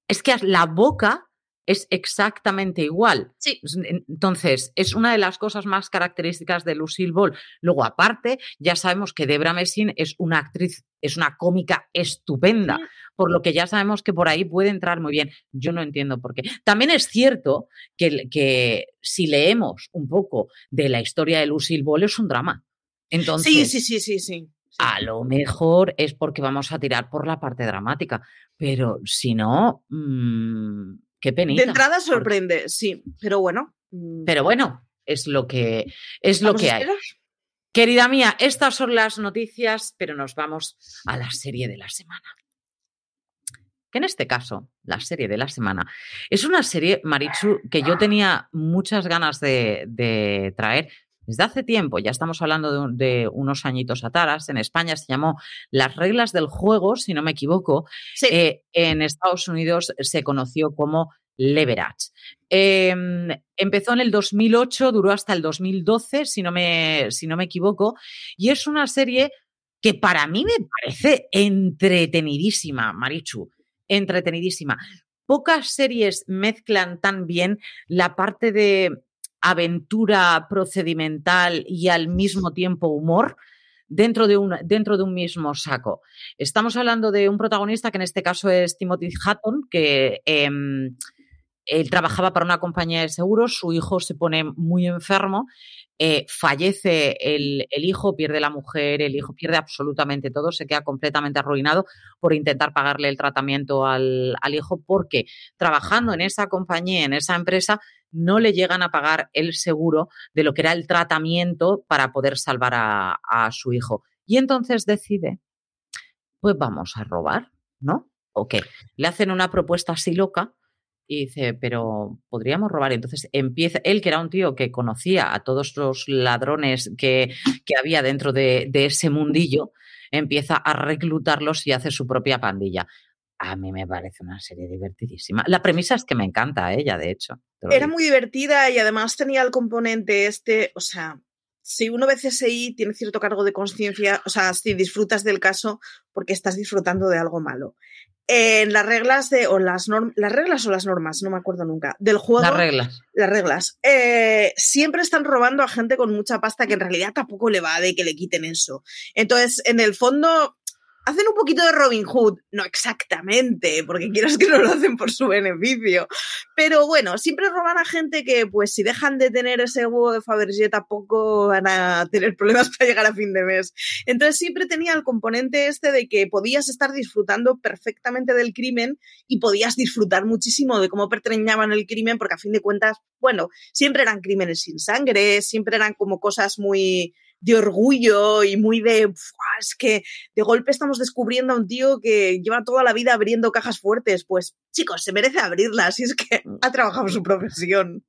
es que la boca es exactamente igual. Sí. Entonces, es una de las cosas más características de Lucille Ball. Luego, aparte, ya sabemos que Debra Messing es una actriz, es una cómica estupenda, por lo que ya sabemos que por ahí puede entrar muy bien. Yo no entiendo por qué. También es cierto que, que si leemos un poco de la historia de Lucille Ball, es un drama. Entonces, sí, sí, sí, sí, sí. A lo mejor es porque vamos a tirar por la parte dramática, pero si no, mmm, qué penita. De entrada sorprende, sí, pero bueno. Mm. Pero bueno, es lo que es lo que hay. Querida mía, estas son las noticias, pero nos vamos a la serie de la semana. Que en este caso, la serie de la semana, es una serie, Marichu, que yo tenía muchas ganas de, de traer desde hace tiempo, ya estamos hablando de, unos añitos atrás, en España se llamó Las reglas del juego, si no me equivoco. Eh, en Estados Unidos se conoció como Leverage. Em, empezó en el 2008, duró hasta el 2012, si no, me, si no me equivoco, y es una serie que para mí me parece entretenidísima, Marichu, entretenidísima. Pocas series mezclan tan bien la parte de aventura procedimental y al mismo tiempo humor dentro de un, dentro de un mismo saco. Estamos hablando de un protagonista que en este caso es Timothy Hatton, que em, él trabajaba para una compañía de seguros, su hijo se pone muy enfermo, eh, fallece el, hijo, pierde la mujer, el hijo pierde absolutamente todo, se queda completamente arruinado por intentar pagarle el tratamiento al, al hijo, porque trabajando en esa compañía, en esa empresa, no le llegan a pagar el seguro de lo que era el tratamiento para poder salvar a, su hijo. Y entonces decide, pues vamos a robar, ¿no? ¿O qué? Le hacen una propuesta así loca y dice, pero podríamos robar. entonces empieza, él que era un tío que conocía a todos los ladrones que, que había dentro de, de, ese mundillo, empieza a reclutarlos y hace su propia pandilla. A mí me parece una serie divertidísima. La premisa es que me encanta ella, de hecho. Era muy divertida y además tenía el componente este, o sea, si uno ve CSI tiene cierto cargo de conciencia, o sea, si disfrutas del caso porque estás disfrutando de algo malo. En las reglas de, o las normas, las reglas o las normas, no me acuerdo nunca, del juego. Las reglas. Las reglas. Eh, siempre están robando a gente con mucha pasta que en realidad tampoco le va de que le quiten eso. Entonces, en el fondo, hacen un poquito de Robin Hood, no exactamente, porque quieras que no lo hacen por su beneficio, pero bueno, siempre roban a gente que pues si dejan de tener ese huevo de Fabergé tampoco van a tener problemas para llegar a fin de mes. Entonces siempre tenía el componente este de que podías estar disfrutando perfectamente del crimen y podías disfrutar muchísimo de cómo pertreñaban el crimen, porque a fin de cuentas, bueno, siempre eran crímenes sin sangre, siempre eran como cosas muy de orgullo y muy de, es que de golpe estamos descubriendo a un tío que lleva toda la vida abriendo cajas fuertes. Pues chicos, se merece abrirlas y es que mm. ha trabajado su profesión.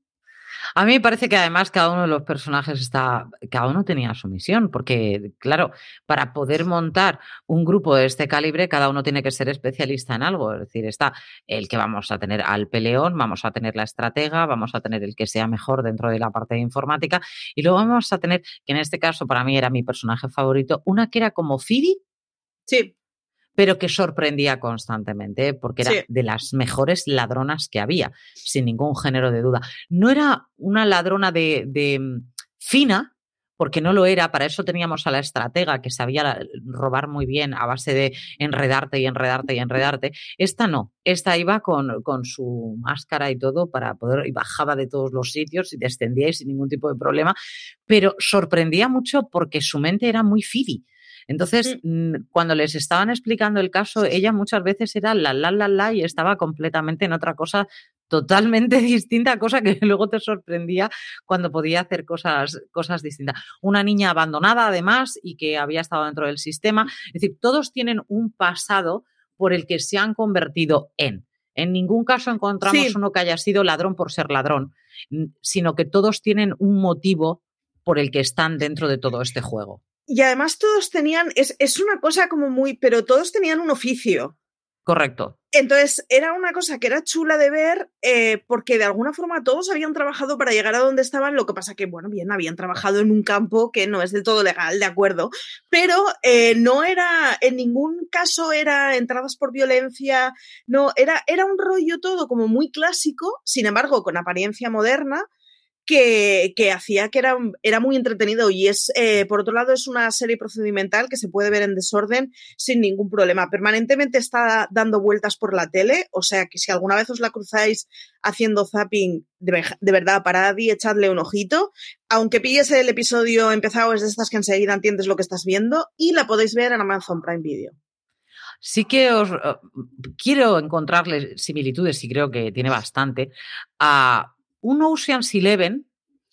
A mí me parece que además cada uno de los personajes está, cada uno tenía su misión, porque claro, para poder montar un grupo de este calibre, cada uno tiene que ser especialista en algo. Es decir, está el que vamos a tener al peleón, vamos a tener la estratega, vamos a tener el que sea mejor dentro de la parte de informática, y luego vamos a tener, que en este caso para mí era mi personaje favorito, una que era como Fidi. Sí pero que sorprendía constantemente, porque era de las mejores ladronas que había, sin ningún género de duda. No era una ladrona de, de mm, fina, porque no lo era, para eso teníamos a la estratega que sabía robar muy bien a base de enredarte y enredarte y enredarte. Esta no, esta iba con, con su máscara y todo para poder, y bajaba de todos los sitios y descendía sin ningún tipo de problema, pero sorprendía mucho porque su mente era muy fidi Entonces, mm, cuando les estaban explicando el caso, ella muchas veces era la, la, la, la y estaba completamente en otra cosa totalmente distinta, cosa que luego te sorprendía cuando podía hacer cosas, cosas distintas. Una niña abandonada, además, y que había estado dentro del sistema. Es decir, todos tienen un pasado por el que se han convertido en. En ningún caso encontramos uno que haya sido ladrón por ser ladrón, sino que todos tienen un motivo por el que están dentro de todo este juego. Y además todos tenían, es, es una cosa como muy, pero todos tenían un oficio. Correcto. Entonces, era una cosa que era chula de ver eh, porque de alguna forma todos habían trabajado para llegar a donde estaban, lo que pasa que, bueno, bien, habían trabajado en un campo que no es del todo legal, de acuerdo, pero eh, no era, en ningún caso era entradas por violencia, no, era, era un rollo todo como muy clásico, sin embargo, con apariencia moderna, que, hacía que era, era, muy entretenido y es, eh, por otro lado, es una serie procedimental que se puede ver en desorden sin ningún problema. Permanentemente está dando vueltas por la tele, o sea que si alguna vez os la cruzáis haciendo zapping, de, verdad, parad y echadle un ojito. Aunque pilles el episodio empezado, es de estas que enseguida entiendes lo que estás viendo y la podéis ver en Amazon Prime Video. Sí que os eh, quiero encontrarle similitudes, y creo que tiene bastante, a un Ocean's Eleven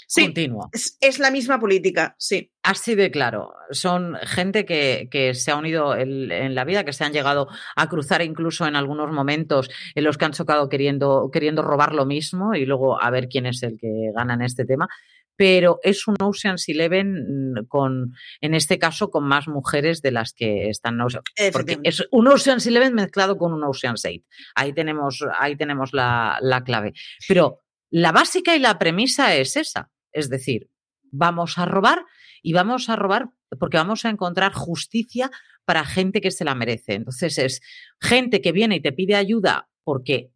sí, continuo. Es, la misma política, sí. Así de claro. Son gente que, se ha unido en, la vida, que se han llegado a cruzar incluso en algunos momentos en los que han chocado queriendo, queriendo robar lo mismo y luego a ver quién es el que gana en este tema. Pero es un Ocean's Eleven con, en este caso, con más mujeres de las que están. Porque es un Ocean's Eleven mezclado con un Ocean's Eight. Ahí tenemos, ahí tenemos la, la clave. Pero la básica y la premisa es esa, es decir, vamos a robar y vamos a robar porque vamos a encontrar justicia para gente que se la merece. Entonces es gente que viene y te pide ayuda porque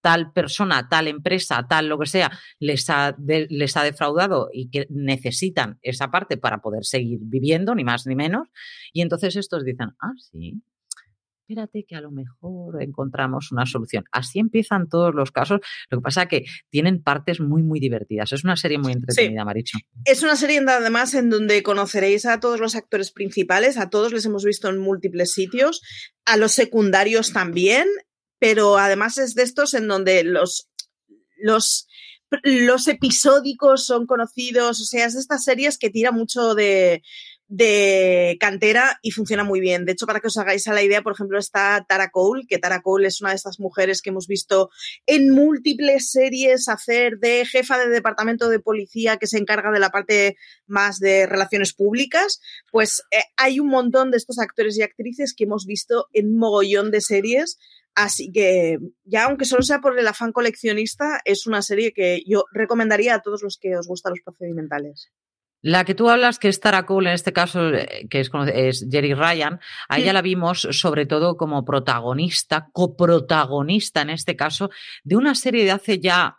tal persona, tal empresa, tal lo que sea, les ha, les ha defraudado y que necesitan esa parte para poder seguir viviendo, ni más ni menos. Y entonces estos dicen, ah, sí, espérate que a lo mejor encontramos una solución. Así empiezan todos los casos. Lo que pasa es que tienen partes muy, muy divertidas. Es una serie muy entretenida, Maricho. Es una serie además en donde conoceréis a todos los actores principales, a todos les hemos visto en múltiples sitios, a los secundarios también, pero además es de estos en donde los, los los episódicos son conocidos, o sea, es de estas series que tira mucho de, de cantera y funciona muy bien. De hecho, para que os hagáis a la idea, por ejemplo, está Tara Cole, que Tara Cole es una de estas mujeres que hemos visto en múltiples series hacer de jefa de departamento de policía que se encarga de la parte más de relaciones públicas. Pues eh, hay un montón de estos actores y actrices que hemos visto en mogollón de series. Así que ya aunque solo sea por el afán coleccionista, es una serie que yo recomendaría a todos los que os gustan los procedimentales. La que tú hablas, que es Tara Cole, en este caso, eh, que es, es Jerry Ryan, a ella la vimos sobre todo como protagonista, coprotagonista en este caso, de una serie de hace ya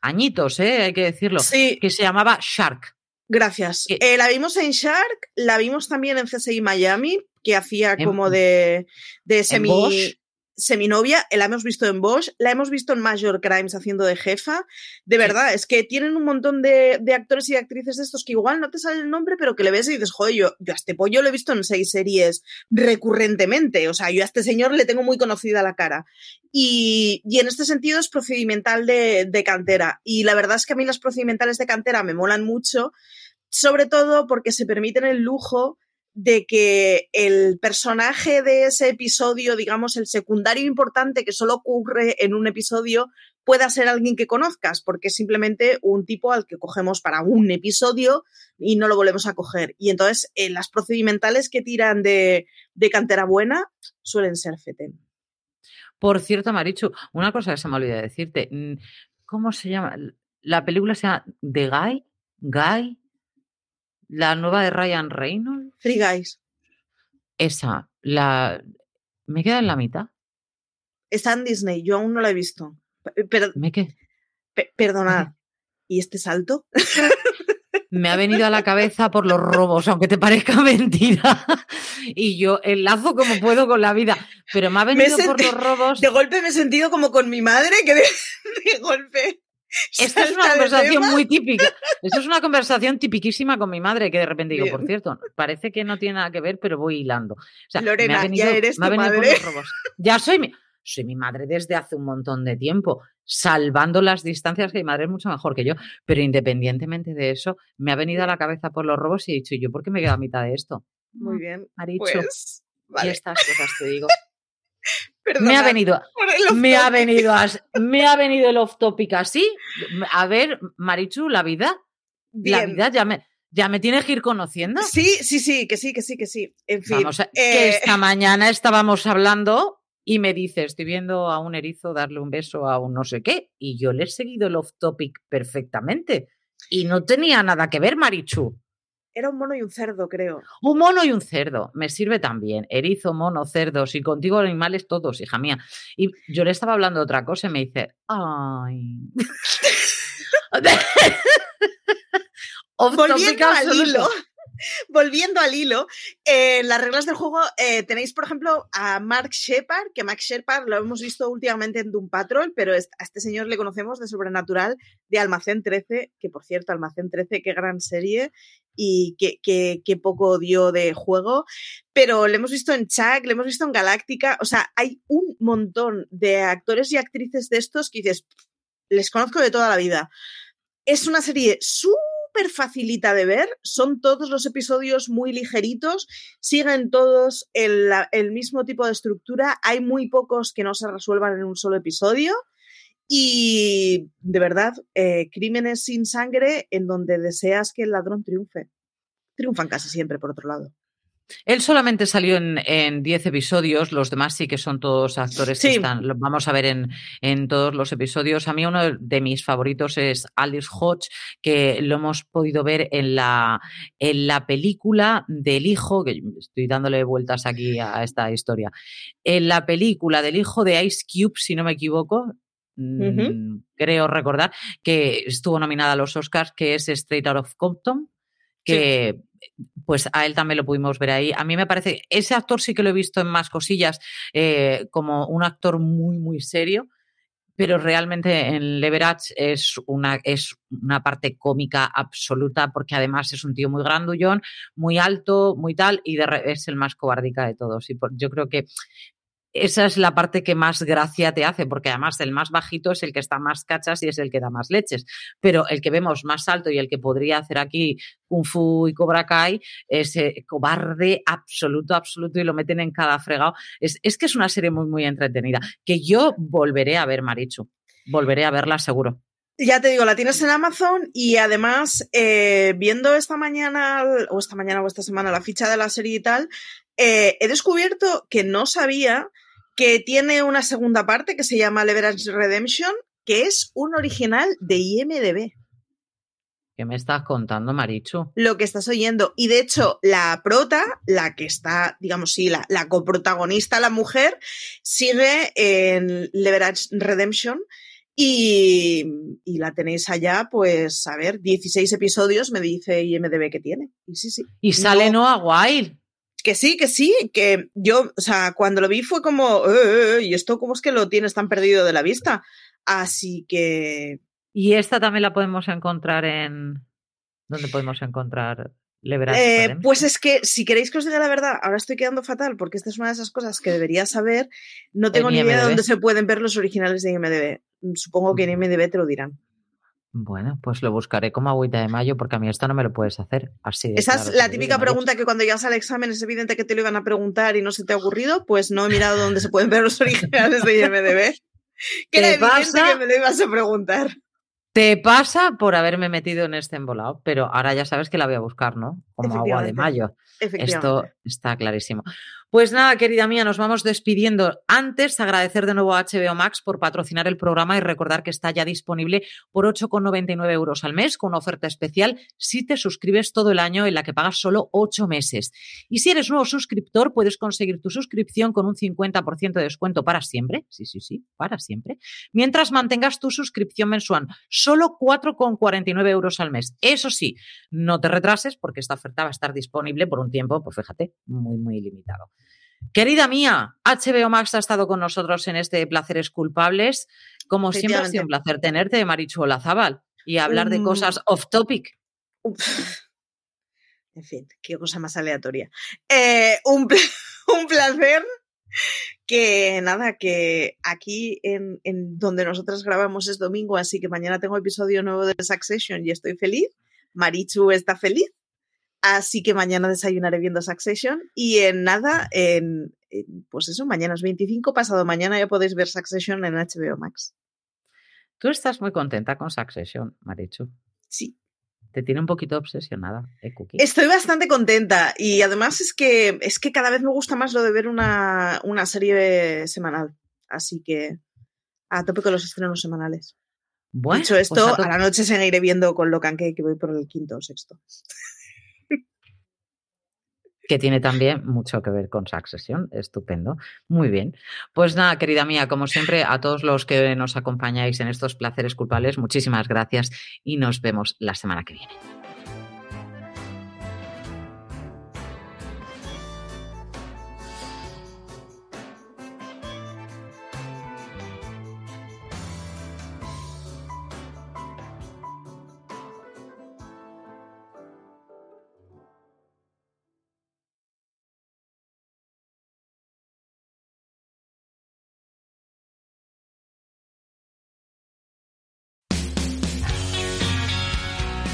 añitos, ¿eh? hay que decirlo, que se llamaba Shark. Gracias. Eh, la vimos en Shark, la vimos también en CSI Miami, que hacía como de, de semi seminovia, la hemos visto en Bosch, la hemos visto en Major Crimes haciendo de jefa. De verdad, es que tienen un montón de, actores y actrices de estos que igual no te sale el nombre, pero que le ves y dices, joder, yo, yo a este pollo lo he visto en seis series recurrentemente. O sea, yo a este señor le tengo muy conocida la cara. Y, en este sentido es procedimental de, de cantera. Y la verdad es que a mí los procedimentales de cantera me molan mucho, sobre todo porque se permiten el lujo de que el personaje de ese episodio, digamos, el secundario importante que solo ocurre en un episodio, pueda ser alguien que conozcas, porque es simplemente un tipo al que cogemos para un episodio y no lo volvemos a coger. Y entonces eh, las procedimentales que tiran de, cantera buena suelen ser FETEN. Por cierto, Marichu, una cosa que se me olvidó decirte. Mm, ¿Cómo se llama? La película se llama The Guy. Guy. La nueva de Ryan Reynolds. Free Guys. Esa, la. Me queda en la mitad. Está en Disney, yo aún no la he visto. Pero, ¿Me qué? perdonad. ¿Y este salto? me ha venido a la cabeza por los robos, aunque te parezca mentira. y yo enlazo como puedo con la vida. Pero me ha venido por los robos. De golpe me he sentido como con mi madre, que de golpe. Esta es una conversación muy típica. Esta es una conversación tipiquísima con mi madre, que de repente digo, por cierto, parece que no tiene nada que ver, pero voy hilando. Lorena, ya eres tu madre. Ya soy mi, soy mi madre desde hace un montón de tiempo, salvando las distancias, que mi madre es mucho mejor que yo, pero independientemente de eso, me ha venido a la cabeza por los robos y he dicho, ¿yo por qué me quedo a mitad de esto? Muy bien. Maricho, pues, y estas cosas te digo. me ha venido, me ha venido, me ha venido el off topic así. A ver, Marichu, la vida, la vida ya me, ya me tienes que ir conociendo. Sí, sí, sí, que sí, que sí, que sí. En fin. que eh, esta mañana estábamos hablando y me dice, estoy viendo a un erizo darle un beso a un no sé qué, y yo le he seguido el off topic perfectamente. Y no tenía nada que ver, Marichu. Era un mono y un cerdo, creo. Un mono y un cerdo. Me sirve también. Erizo, mono, cerdos y contigo animales todos, hija mía. Y yo le estaba hablando de otra cosa y me dice, ay. Volviendo al hilo. Volviendo al hilo, en las reglas del juego eh, tenéis, por ejemplo, a Mark Shepard, que Mark Shepard lo hemos visto últimamente en Doom Patrol, pero a este señor le conocemos de Sobrenatural, de Almacén 13, que por cierto, Almacén 13, qué gran serie y qué, poco dio de juego. Pero le hemos visto en Chuck, le hemos visto en Galáctica, o sea, hay un montón de actores y actrices de estos que dices, les conozco de toda la vida. Es una serie súper facilita de ver, son todos los episodios muy ligeritos, siguen todos el, el mismo tipo de estructura, hay muy pocos que no se resuelvan en un solo episodio. Y de verdad, eh, crímenes sin sangre en donde deseas que el ladrón triunfe. Triunfan casi siempre, por otro lado. Él solamente salió en 10 episodios, los demás sí que son todos actores que están, los vamos a ver en, en, todos los episodios. A mí uno de mis favoritos es Alice Hodge, que lo hemos podido ver en la, en la película del hijo, que estoy dándole vueltas aquí a esta historia, en la película del hijo de Ice Cube, si no me equivoco, mm, creo recordar, que estuvo nominada a los Oscars, que es Straight Out of Compton, que pues a él también lo pudimos ver ahí. A mí me parece, ese actor sí que lo he visto en más cosillas, eh, como un actor muy, muy serio, pero realmente en Leverage es una, es una parte cómica absoluta, porque además es un tío muy grandullón, muy alto, muy tal, y es el más cobardica de todos. Y yo creo que esa es la parte que más gracia te hace, porque además el más bajito es el que está más cachas y es el que da más leches. Pero el que vemos más alto y el que podría hacer aquí Kung Fu y Cobra Kai es cobarde absoluto, absoluto y lo meten en cada fregado. Es, que es una serie muy, muy entretenida, que yo volveré a ver, Marichu. Volveré a verla seguro. Ya te digo, la tienes en Amazon y además, eh, viendo esta mañana, o esta mañana o esta semana, la ficha de la serie y tal, eh, he descubierto que no sabía que tiene una segunda parte que se llama Leverage Redemption, que es un original de IMDB. ¿Qué me estás contando, Marichu? Lo que estás oyendo. Y de hecho, la prota, la que está, digamos, sí, la, la coprotagonista, la mujer, sigue en Leverage Redemption. Y, y, la tenéis allá, pues, a ver, 16 episodios me dice IMDB que tiene. Y sí, sí. Y sale Noah Wild. Que sí, que sí, que yo, o sea, cuando lo vi fue como, eh, eh, eh, ¿y esto cómo es que lo tienes tan perdido de la vista? Así que... Y esta también la podemos encontrar en... ¿Dónde podemos encontrar eh, pues es que, si queréis que os diga la verdad, ahora estoy quedando fatal porque esta es una de esas cosas que debería saber. No tengo ni idea de dónde se pueden ver los originales de IMDB. Supongo que en IMDB te lo dirán. Bueno, pues lo buscaré como agüita de mayo porque a mí esto no me lo puedes hacer así. Esa es la típica pregunta que cuando llegas al examen es evidente que te lo iban a preguntar y no se te ha ocurrido, pues no he mirado dónde se pueden ver los originales de IMDB. Que era evidente que me lo ibas a preguntar. Te pasa por haberme metido en este embolado, pero ahora ya sabes que la voy a buscar, ¿no? Como agua de mayo. Esto está clarísimo. Pues nada, querida mía, nos vamos despidiendo. Antes, agradecer de nuevo a HBO Max por patrocinar el programa y recordar que está ya disponible por 8,99 euros al mes con oferta especial si te suscribes todo el año en la que pagas solo 8 meses. Y si eres nuevo suscriptor, puedes conseguir tu suscripción con un 50% de descuento para siempre. Sí, sí, sí, para siempre. Mientras mantengas tu suscripción mensual, solo 4,49 euros al mes. Eso sí, no te retrases porque esta oferta va a estar disponible por un tiempo, pues fíjate, muy, muy limitado. Querida mía, HBO Max ha estado con nosotros en este Placeres Culpables. Como siempre ha sido un placer tenerte, Marichu Olazábal, y hablar de cosas off topic. En fin, qué cosa más aleatoria. Eh, un, un placer que nada, que aquí en, en, donde nosotros grabamos es domingo, así que mañana tengo episodio nuevo de Succession y estoy feliz. Marichu está feliz, así que mañana desayunaré viendo Succession y en nada, en, pues eso, mañana es 25, pasado mañana ya podéis ver Succession en HBO Max. Tú estás muy contenta con Succession, Marichu. Sí, te tiene un poquito obsesionada, ¿eh, Cookie? Estoy bastante contenta y además es que, es que cada vez me gusta más lo de ver una, una serie semanal. Así que a tope con los estrenos semanales. Bueno, Dicho esto, pues a, a, la noche seguiré viendo con Locan que voy por el quinto o sexto que tiene también mucho que ver con Succession. Estupendo. Muy bien. Pues nada, querida mía, como siempre, a todos los que nos acompañáis en estos placeres culpables, muchísimas gracias y nos vemos la semana que viene.